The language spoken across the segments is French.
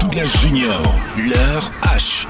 Douglas Junior, leur H.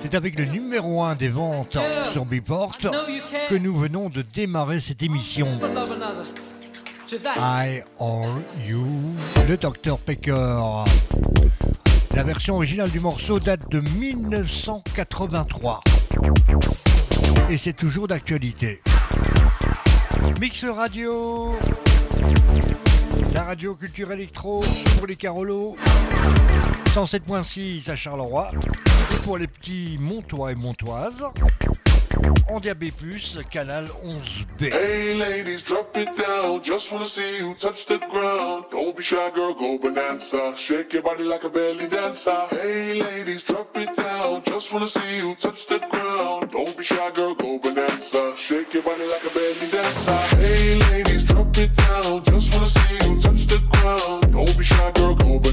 C'est avec le numéro 1 des ventes sur Billboard que nous venons de démarrer cette émission. I Are You, le Dr Pecker. La version originale du morceau date de 1983 et c'est toujours d'actualité. Mix Radio, la radio culture électro pour les Carolos. 107.6 à Charleroi. Et pour les petits Montois et Montoises, en DAB+, canal 11B. Hey ladies, drop it down, just wanna see you touch the ground. Don't be shy girl, go bonanza, shake your body like a belly dancer. Hey ladies, drop it down, just wanna see you touch the ground. Don't be shy girl, go bonanza, shake your body like a belly dancer. Hey ladies, drop it down, just wanna see you touch the ground. Don't be shy girl,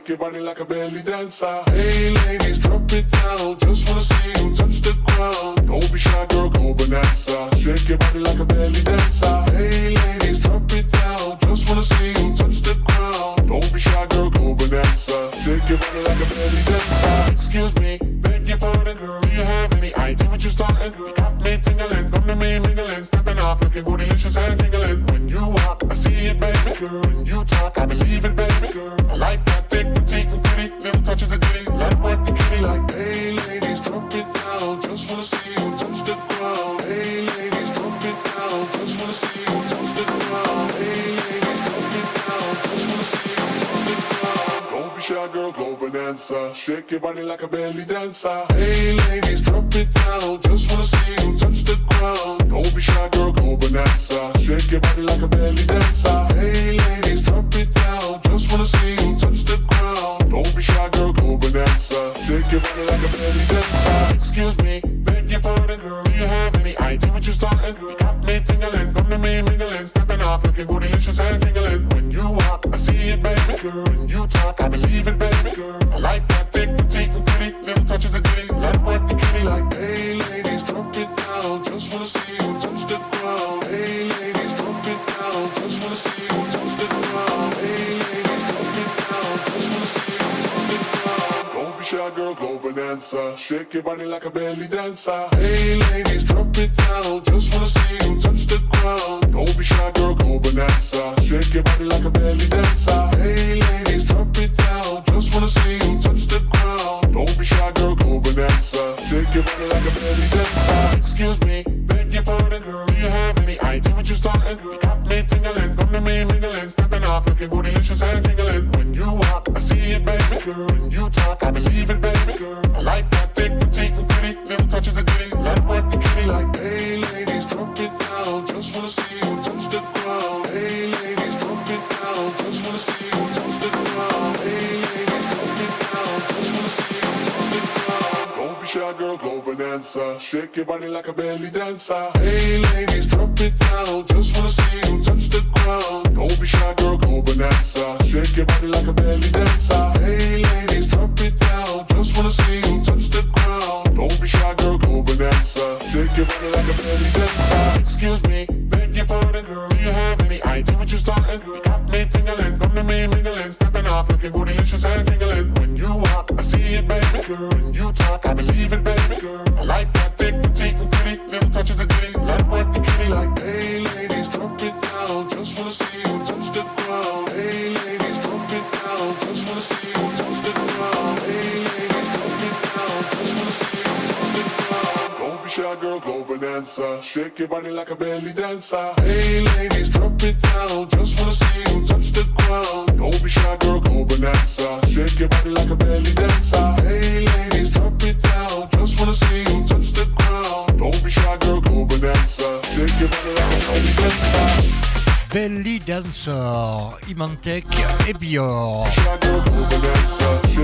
shake your body like a belly dancer.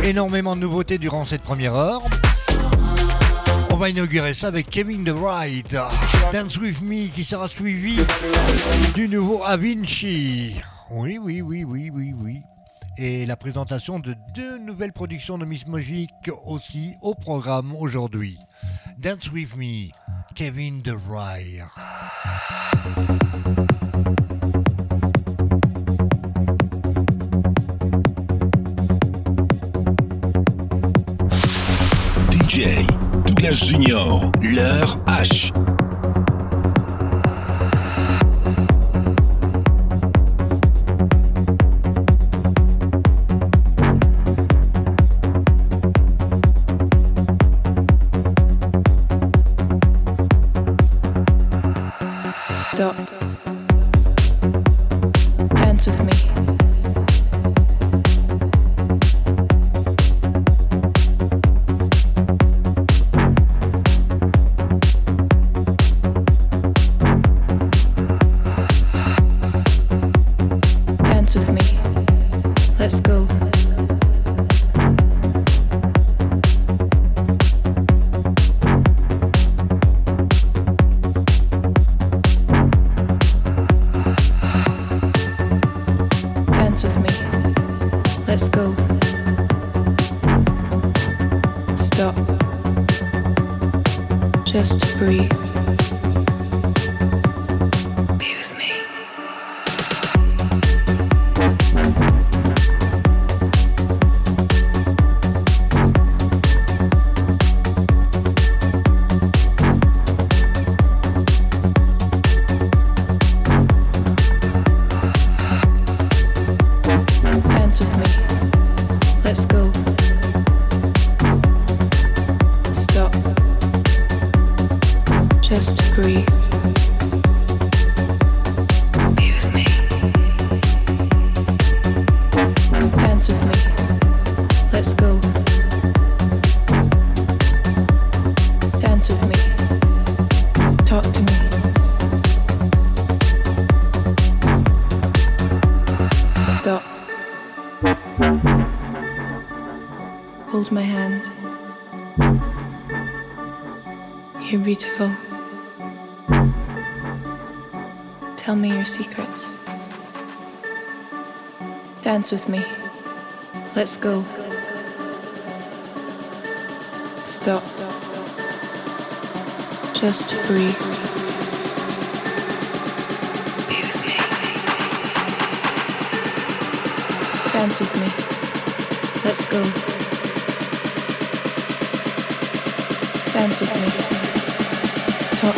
Énormément de nouveautés durant cette première heure. On va inaugurer ça avec Kevin The Ride, Dance With Me qui sera suivi du nouveau Avinci. Oui, oui, oui, oui, oui, oui. Et la présentation de deux nouvelles productions de Miss Magic aussi au programme aujourd'hui. Dance With Me, Kevin The Ride. Douglas Junior, leur H. secrets. Dance with me. Let's go. Stop. Just breathe. Me. Dance with me. Let's go. Dance with me.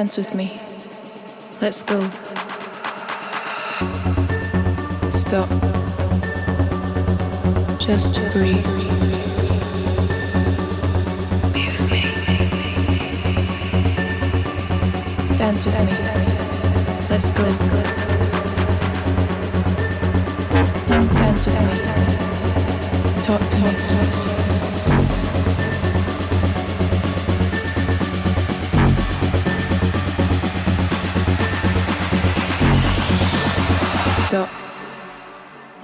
Dance with me. Let's go. Stop. Just breathe. Be with me. Dance with me. Let's go. Dance with me. Talk to me.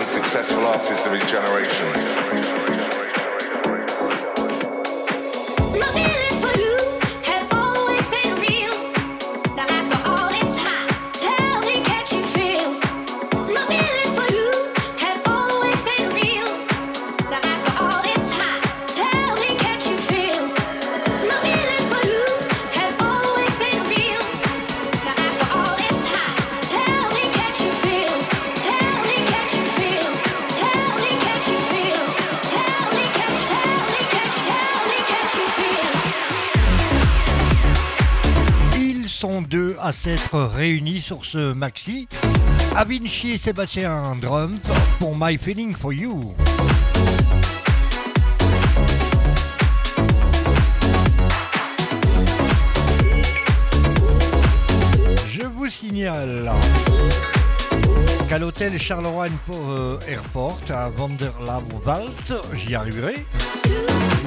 and successful artists of his generation. réunis sur ce maxi. Avinci et Sébastien Drump pour My Feeling for You. Je vous signale qu'à l'hôtel Charleroi Airport à Vanderlaarwald, j'y arriverai.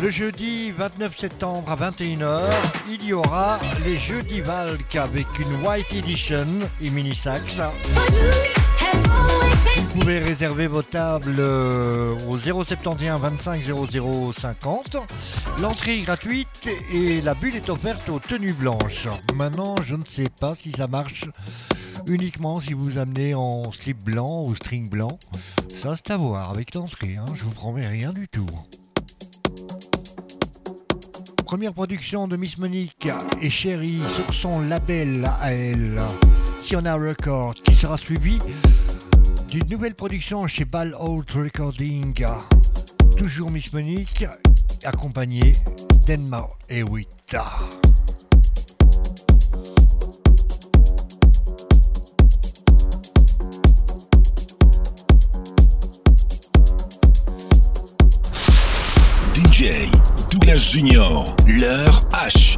Le jeudi 29 septembre à 21h, il y aura les Jeudis Valk avec une White Edition et mini sax. Vous pouvez réserver vos tables euh, au 071 25 00 50. L'entrée est gratuite et la bulle est offerte aux tenues blanches. Maintenant, je ne sais pas si ça marche uniquement si vous amenez en slip blanc ou string blanc. Ça, c'est à voir avec l'entrée, hein, je vous promets rien du tout. Première production de Miss Monique et Chérie sur son label à elle, Siona Records, qui sera suivi d'une nouvelle production chez Ball Out Recording. Toujours Miss Monique, accompagnée d'Enma Hewitt. Junior, l'heure H.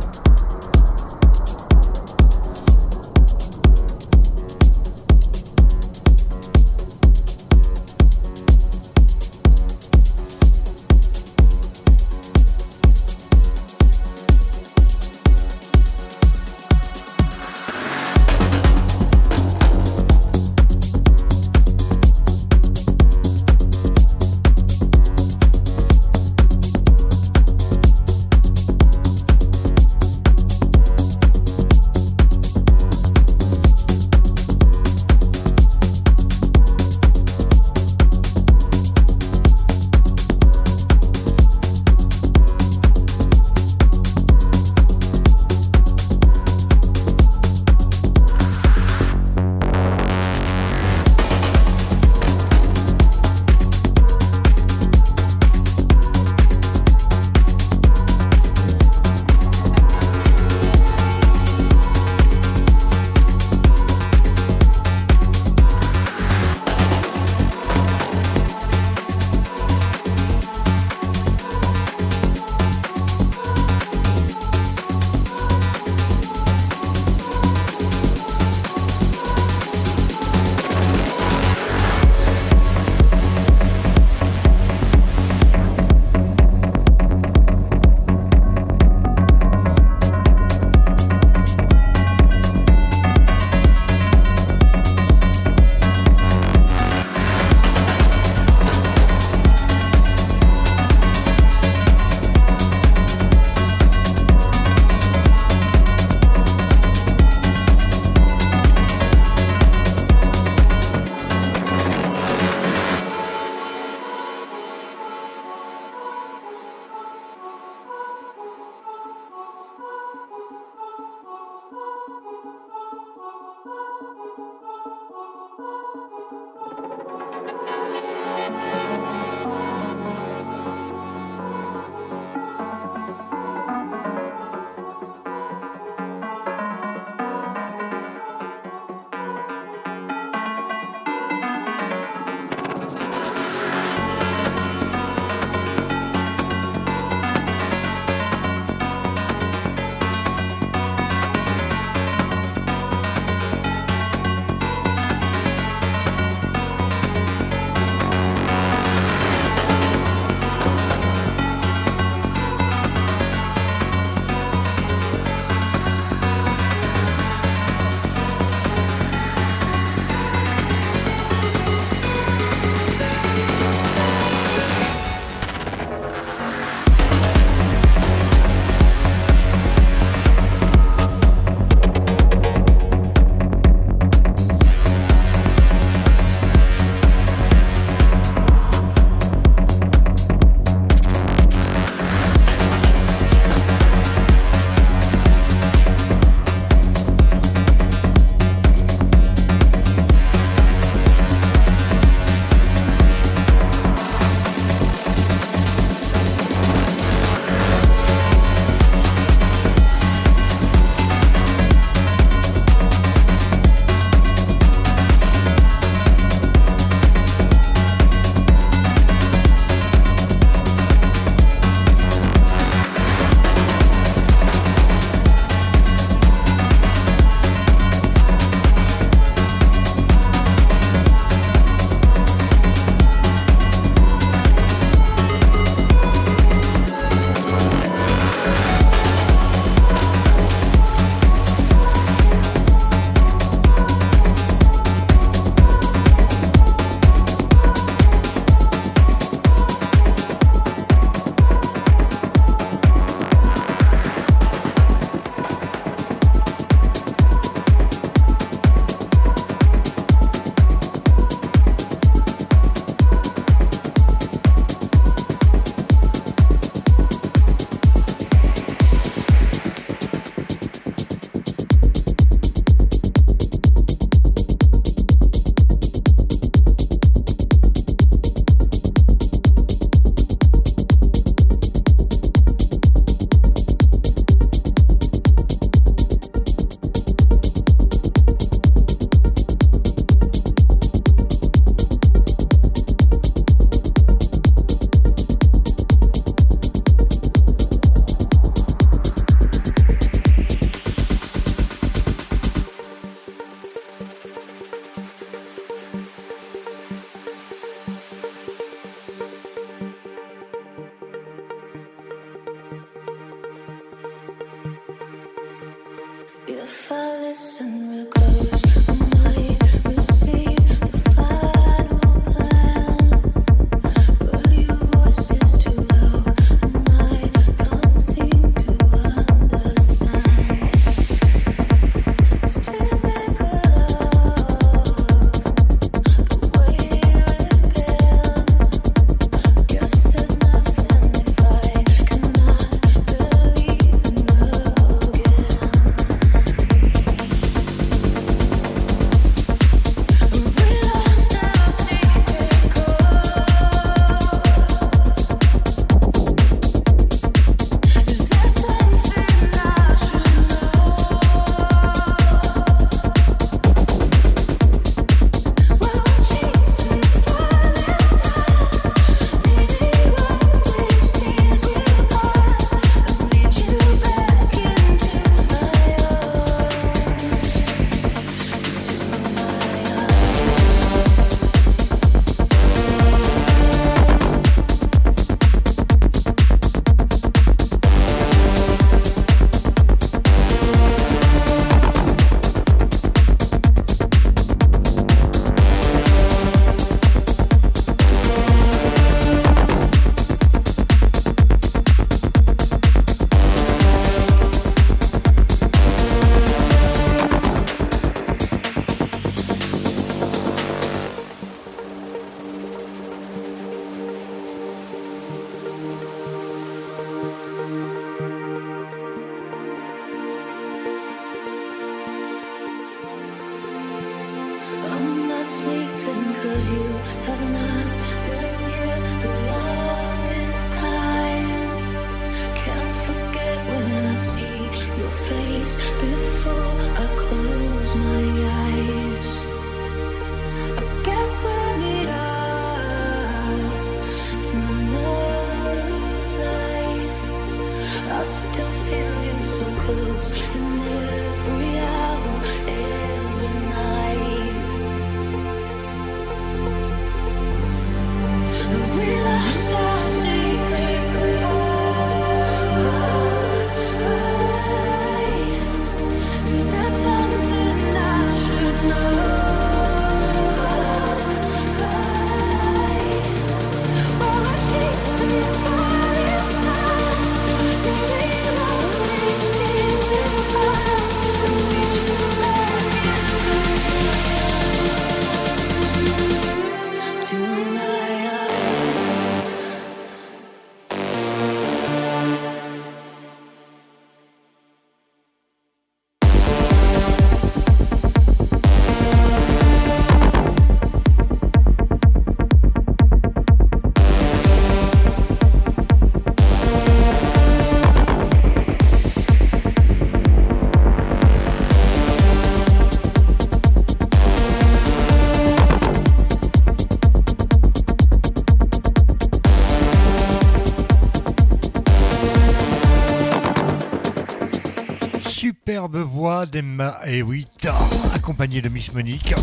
voix d'Emma Hewitt, accompagnée de Miss Monique,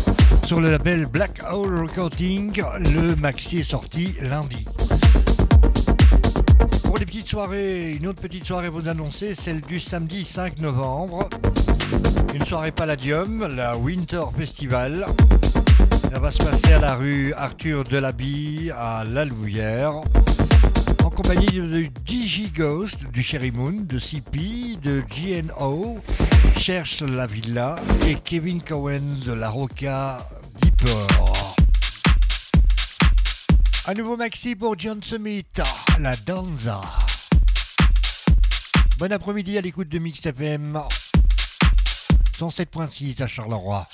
sur le label Black Hole Recording. Le maxi est sorti lundi. Pour les petites soirées, une autre petite soirée vous annoncer, celle du samedi 5 novembre. Une soirée Palladium, la Winter Festival. Ça va se passer à la rue Arthur Delaby à La Louvière. En compagnie de DJ Ghost, du Cherry Moon, de CP, de GNO, Cherche la Villa et Kevin Cohen de la Roca Deeper. Un nouveau maxi pour John Summit, la Danza. Bon après-midi à l'écoute de Mix FM 107.6 à Charleroi.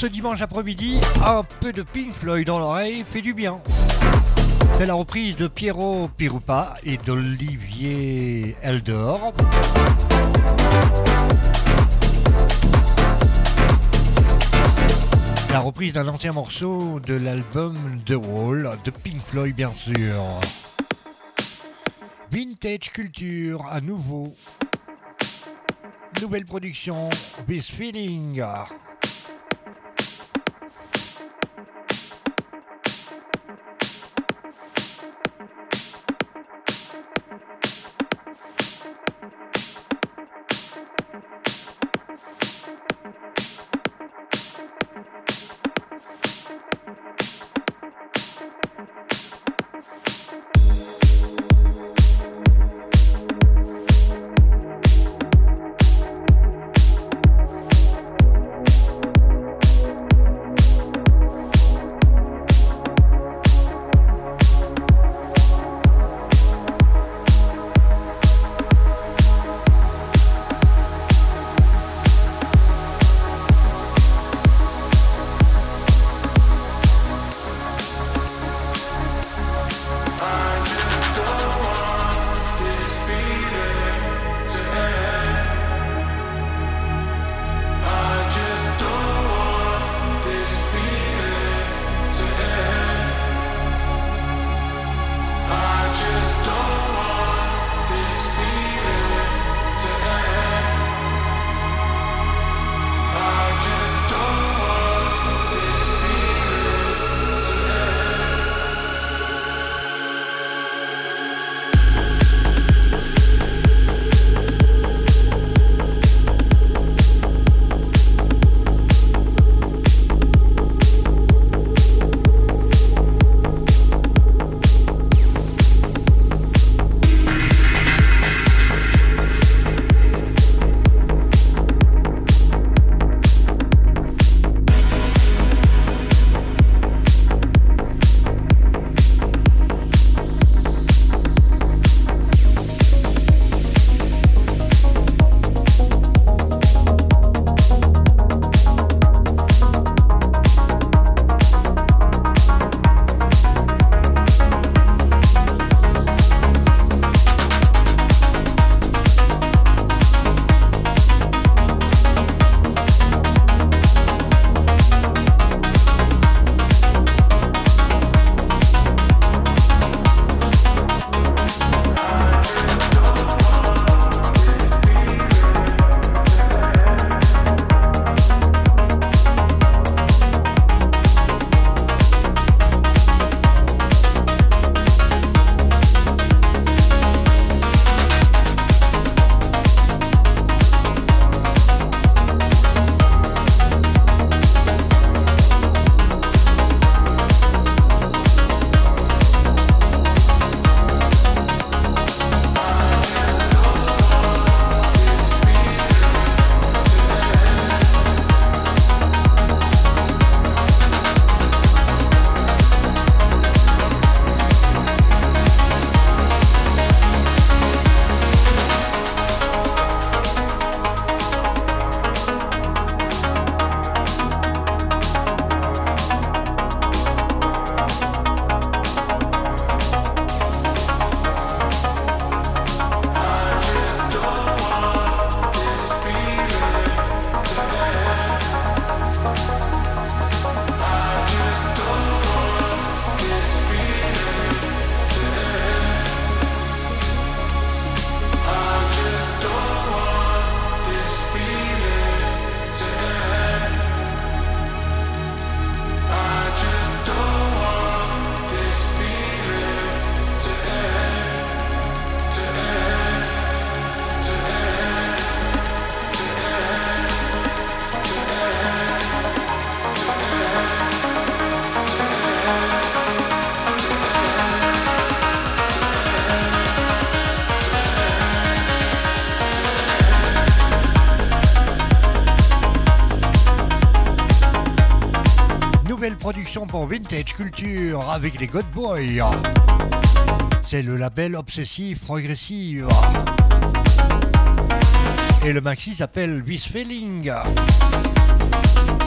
Ce dimanche après-midi, un peu de Pink Floyd dans l'oreille fait du bien. C'est la reprise de Piero Pirupa et d'Olivier Eldor. La reprise d'un ancien morceau de l'album The Wall de Pink Floyd, bien sûr. Vintage Culture à nouveau. Nouvelle production, This Feeling. Production pour Vintage Culture avec les God Boys. C'est le label Obsessive Progressive. Et le maxi s'appelle This Feeling.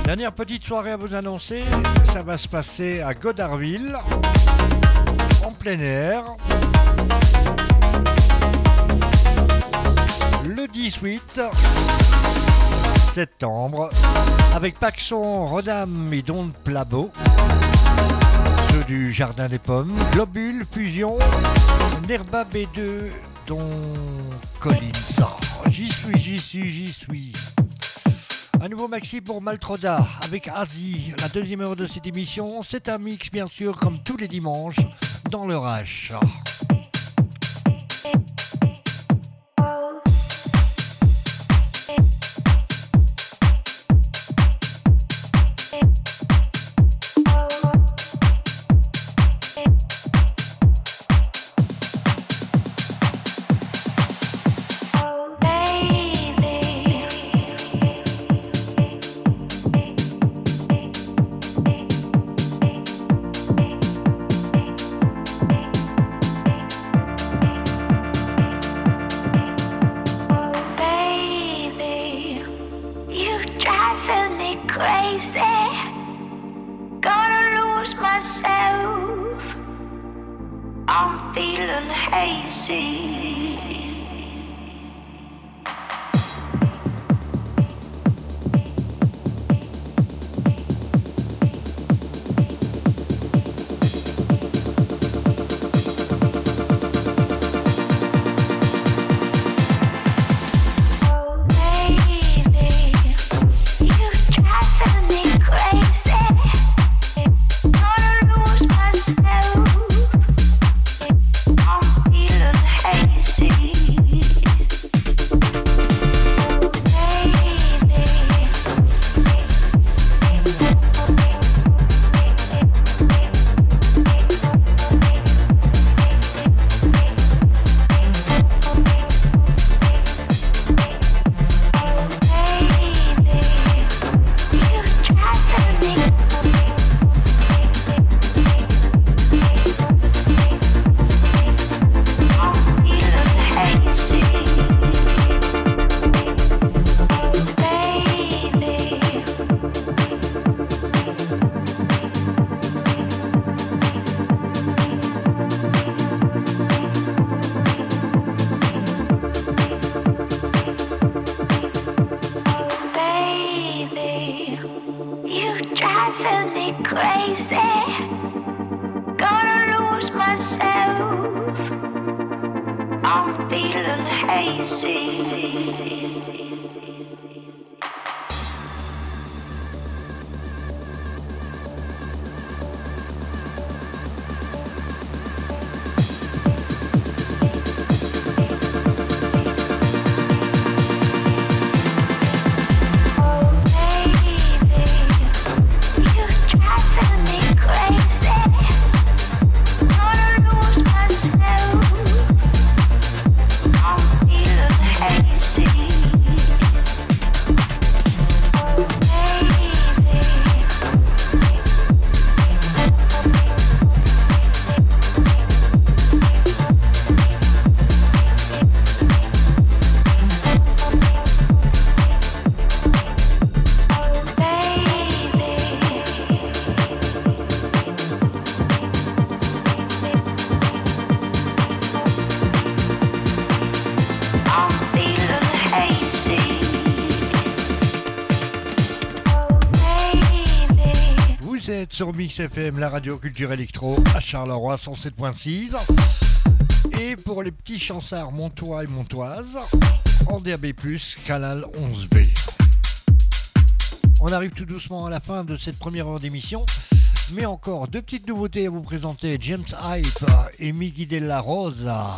Dernière petite soirée à vous annoncer, ça va se passer à Godarville, en plein air. Le 18 septembre, avec Paxson, Rodam et Don Plabo, ceux du Jardin des Pommes, Globule, Fusion, Nerba B2, Don Collins. J'y suis, j'y suis, j'y suis. Un nouveau maxi pour Maltroda avec Asie, la deuxième heure de cette émission. C'est un mix, bien sûr, comme tous les dimanches, dans le H. myself. I'm feeling hazy. Sur Mix FM, la radio culture électro, à Charleroi 107.6. Et pour les petits chansards montois et montoises, en DAB+, canal 11B. On arrive tout doucement à la fin de cette première heure d'émission. Mais encore deux petites nouveautés à vous présenter. James Hype et Miguel de la Rosa.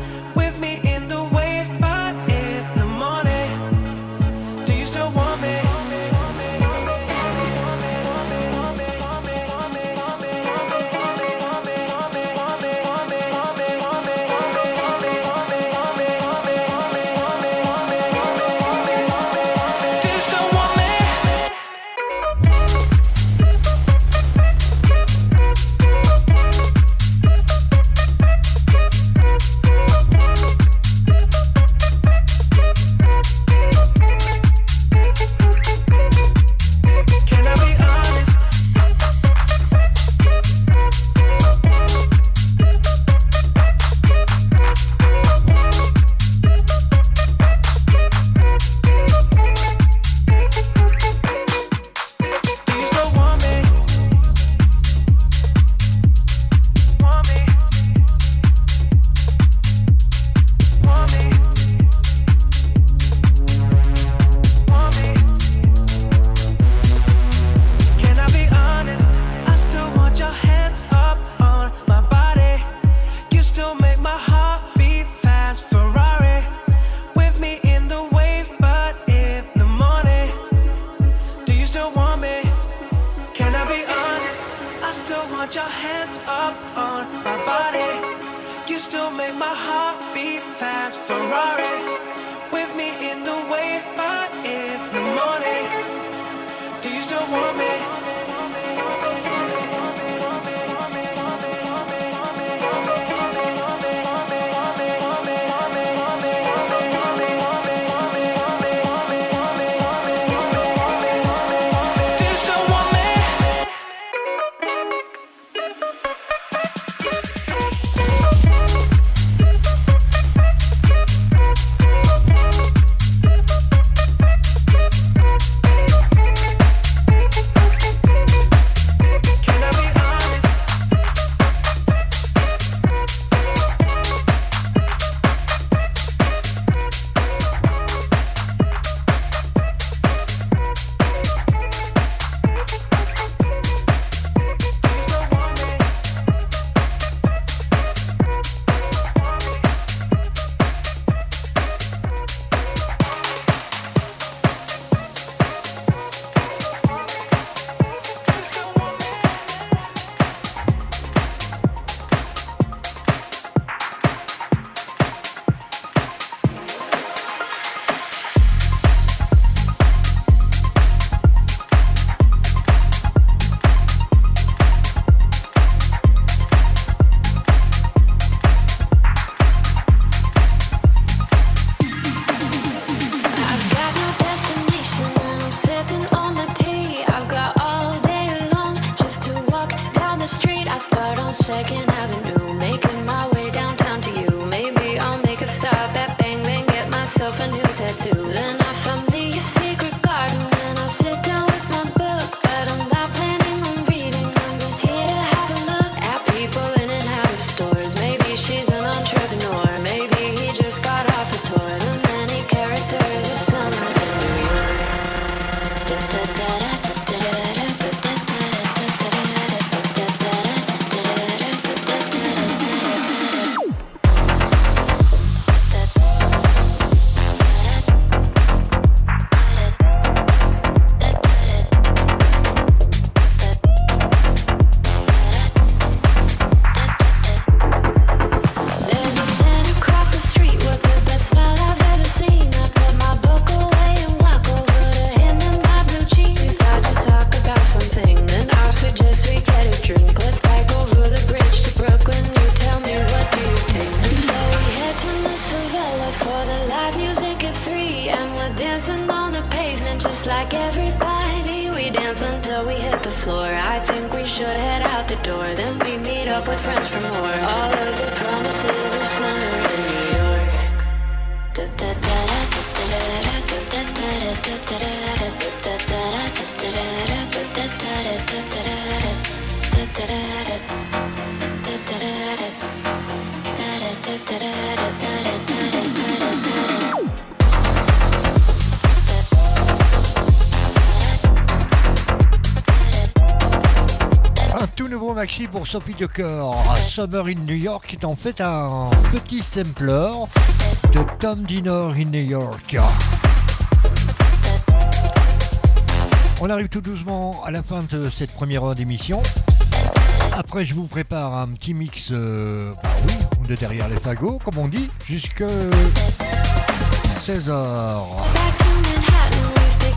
Sophie Tucker, Summer in New York, est en fait un petit sampler de Tom Dinner in New York. On arrive tout doucement à la fin de cette première heure d'émission. Après, je vous prépare un petit mix euh, bah de derrière les fagots, comme on dit, jusque 16h.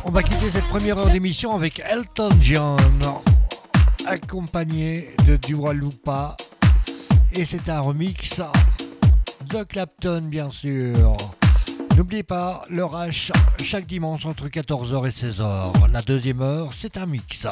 On va quitter cette première heure d'émission avec Elton John, accompagné de Dua Lupa. Et c'est un remix de Clapton, bien sûr. N'oubliez pas, le chaque dimanche entre 14h et 16h. La deuxième heure, c'est un mix.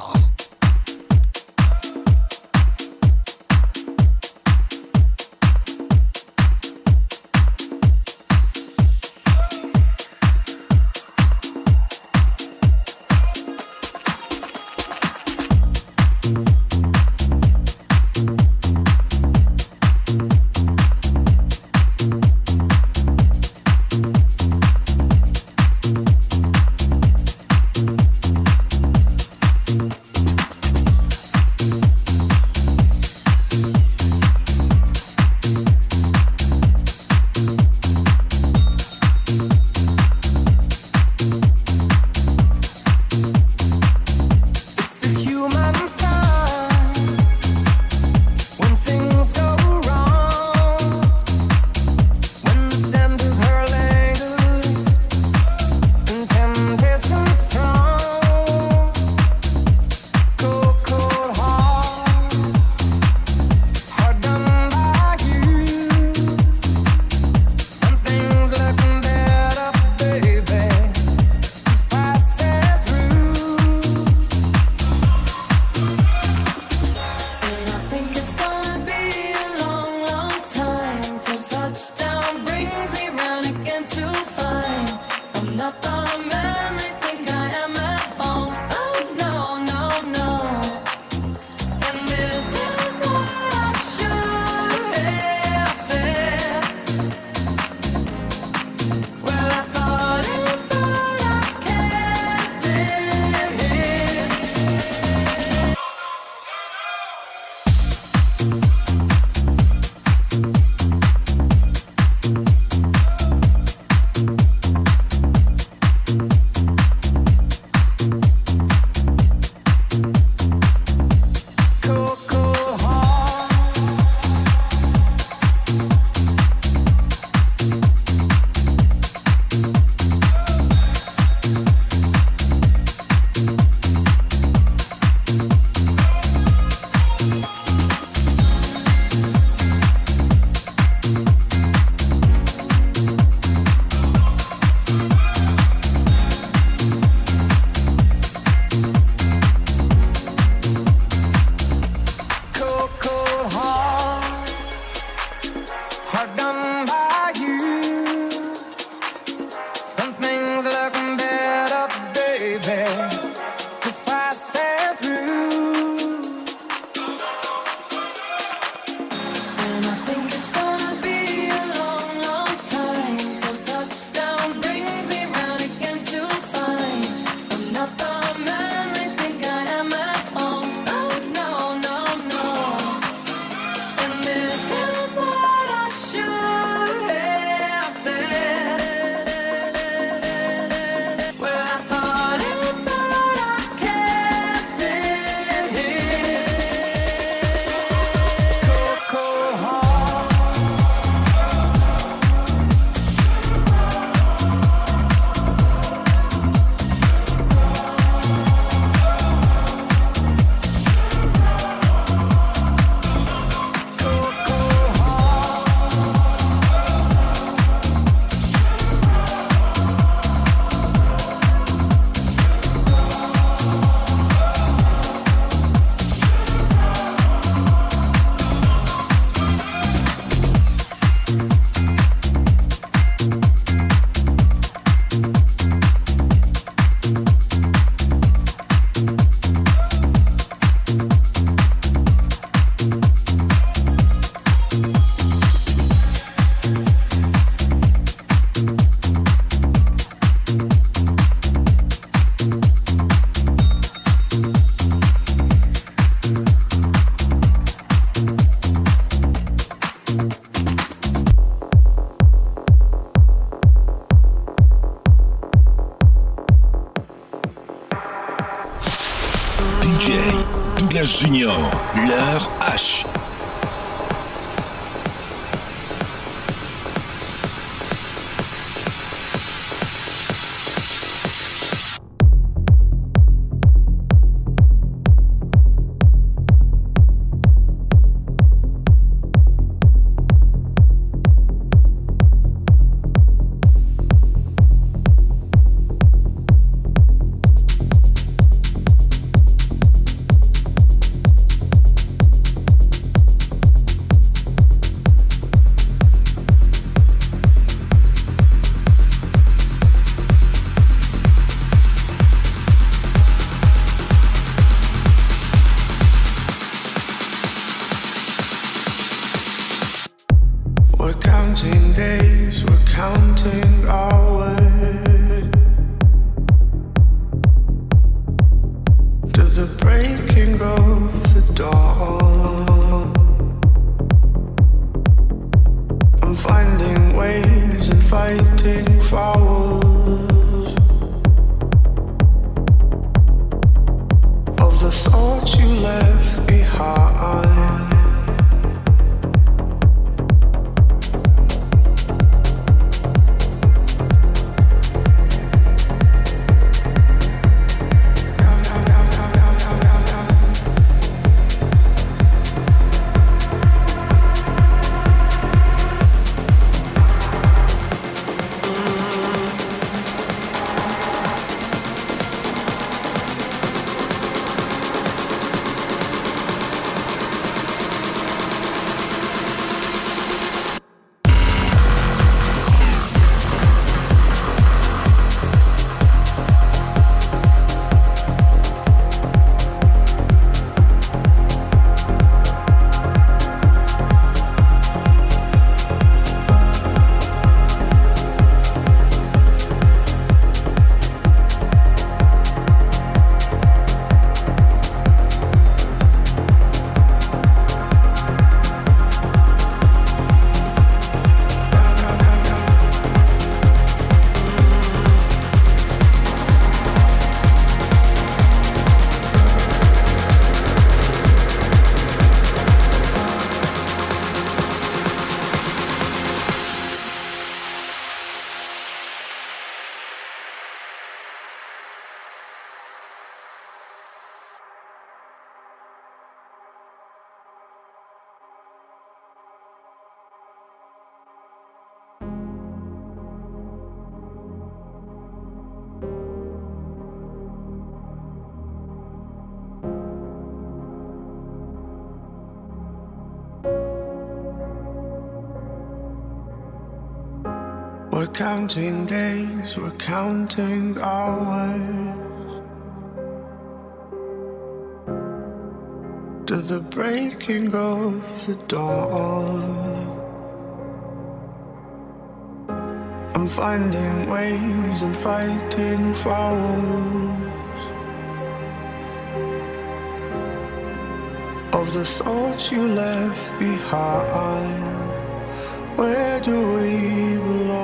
Junior, l'heure H. counting days, we're counting hours to the breaking of the dawn. I'm finding ways and fighting fouls of the thoughts you left behind. Where do we belong?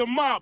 a mop.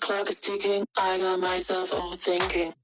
Clock is ticking. I got myself overthinking.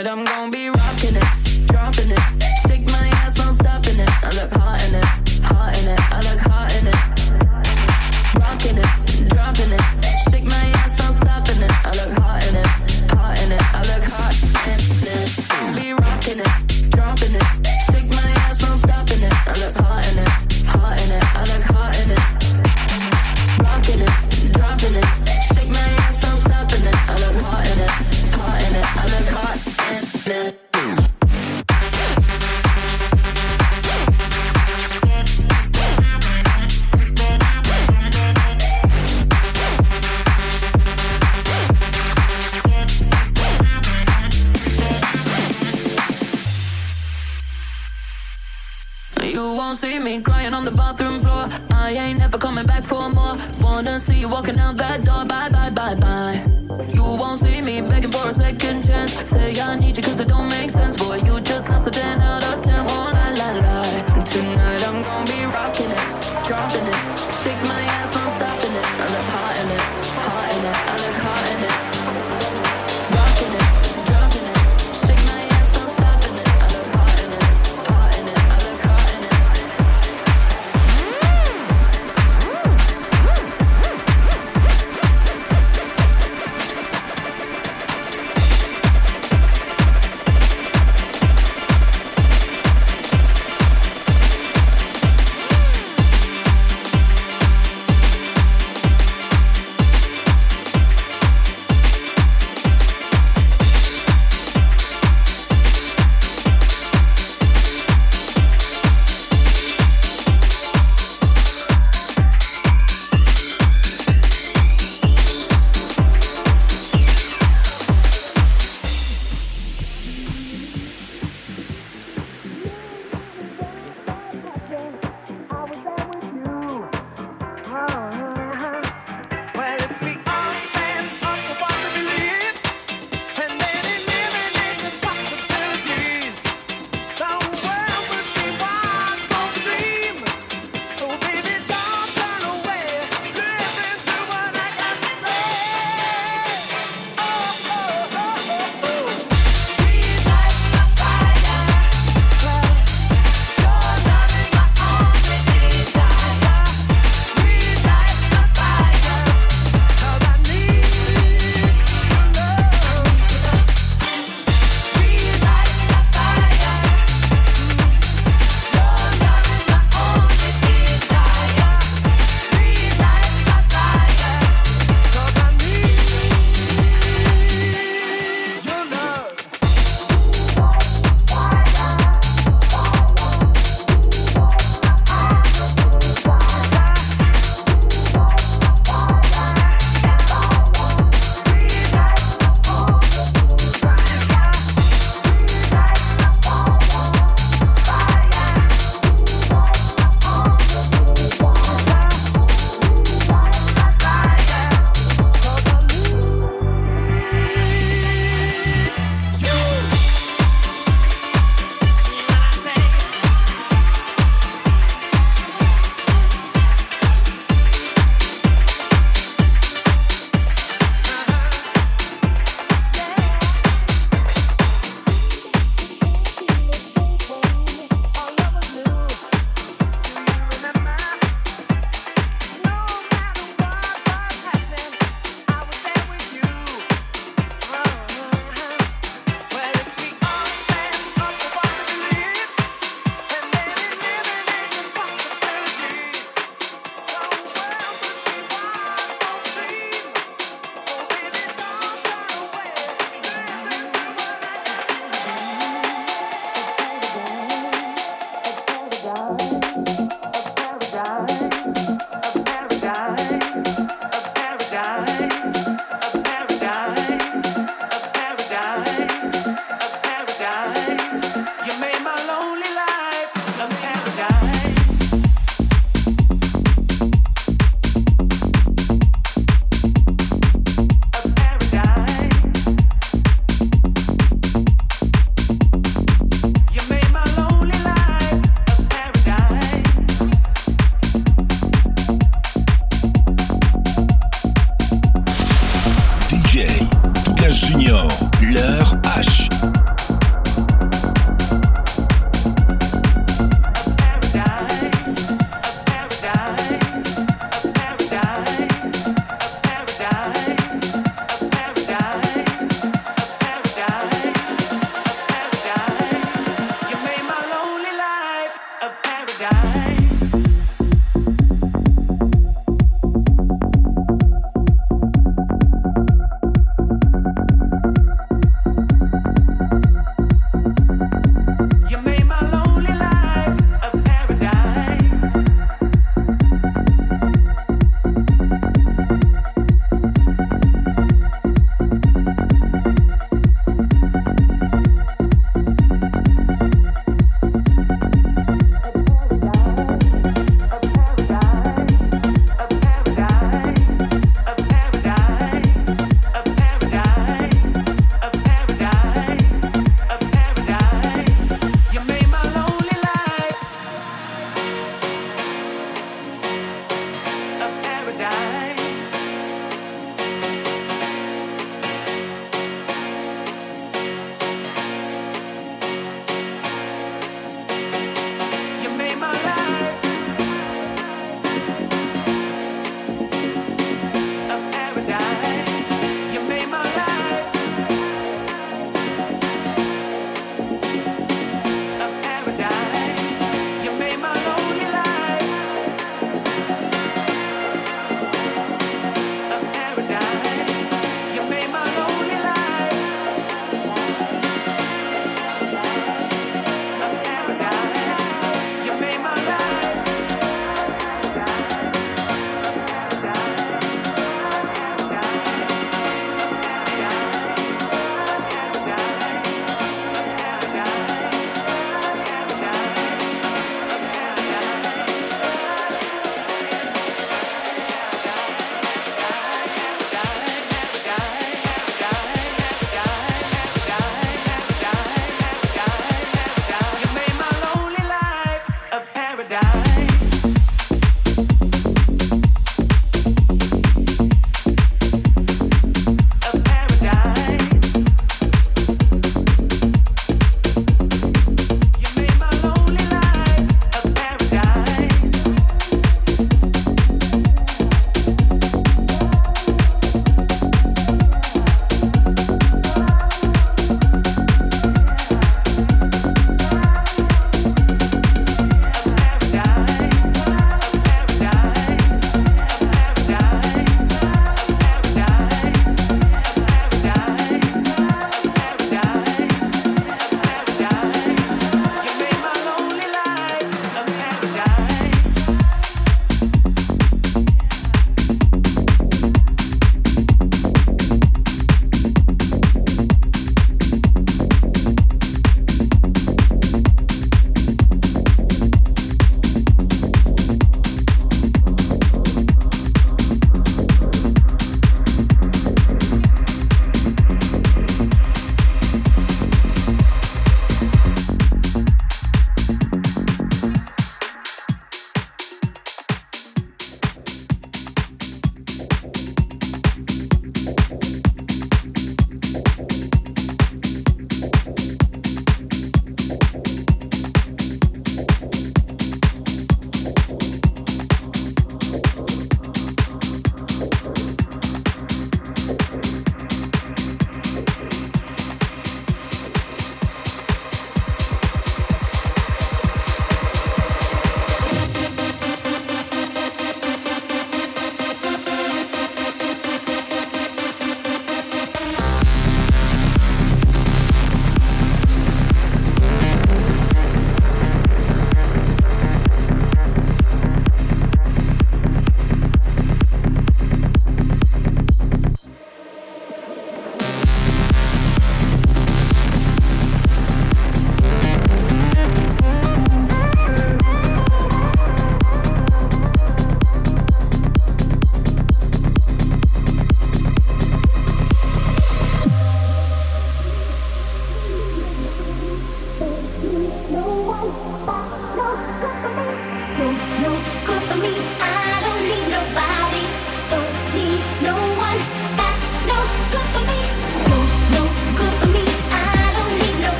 Tonight I'm gonna be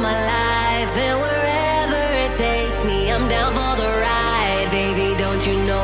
my life and wherever it takes me, I'm down for the ride, baby. Don't you know?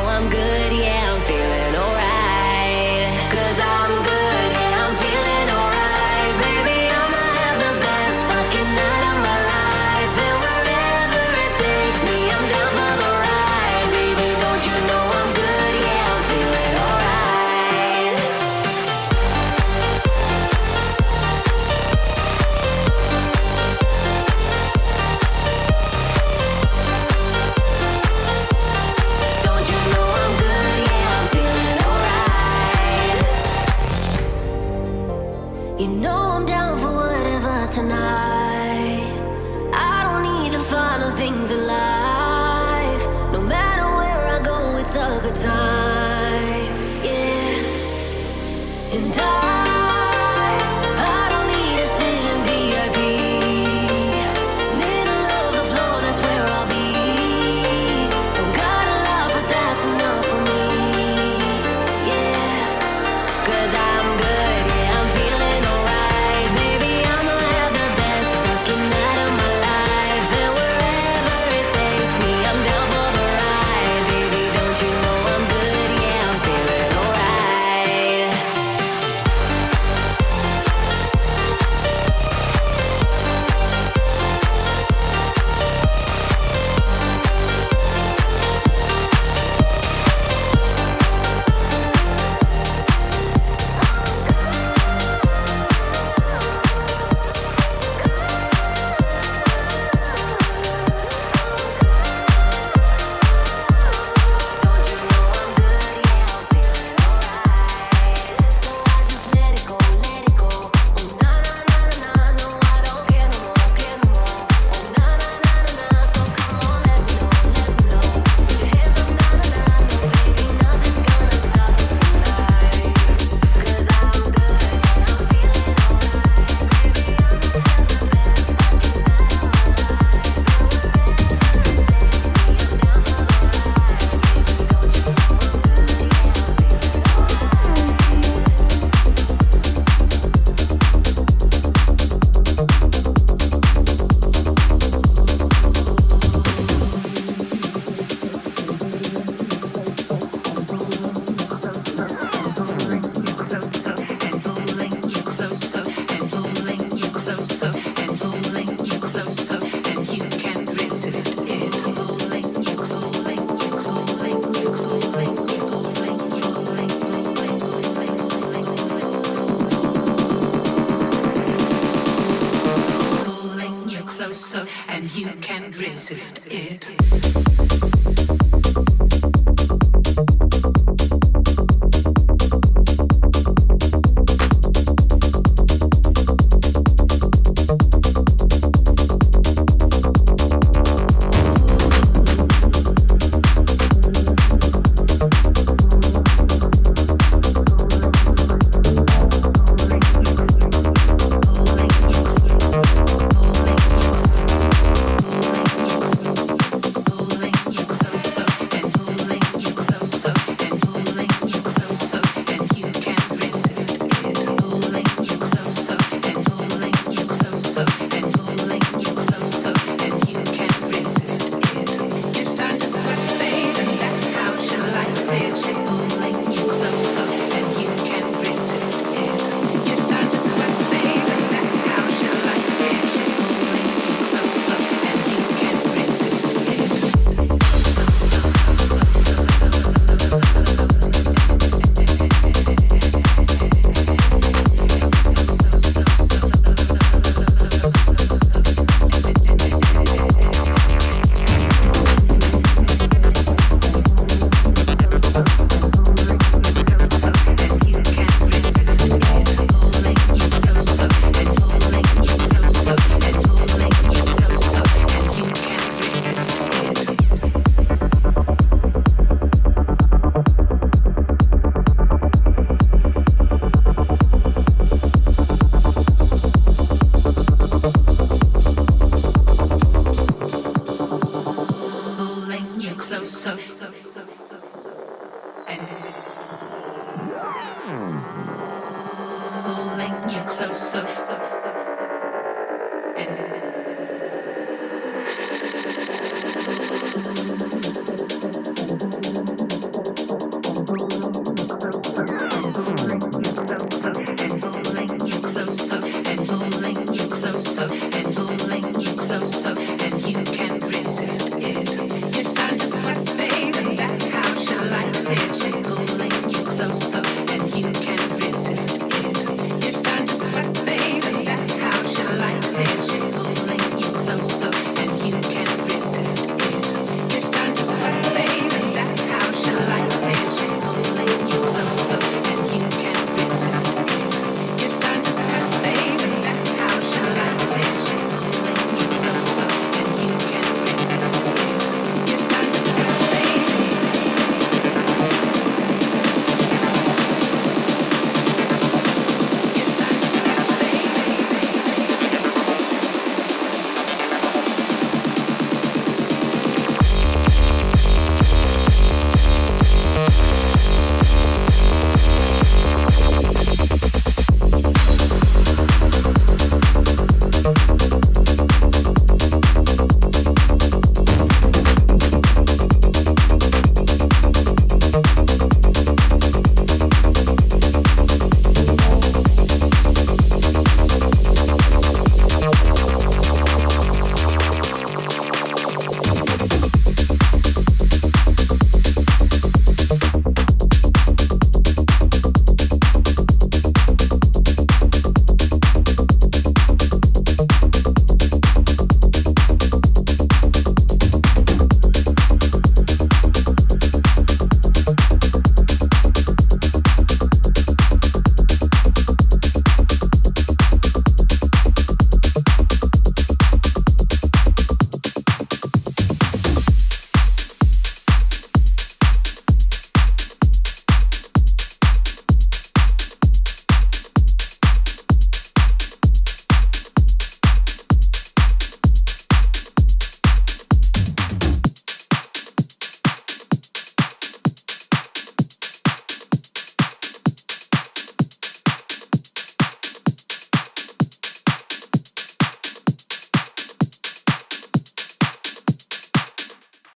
you can't resist.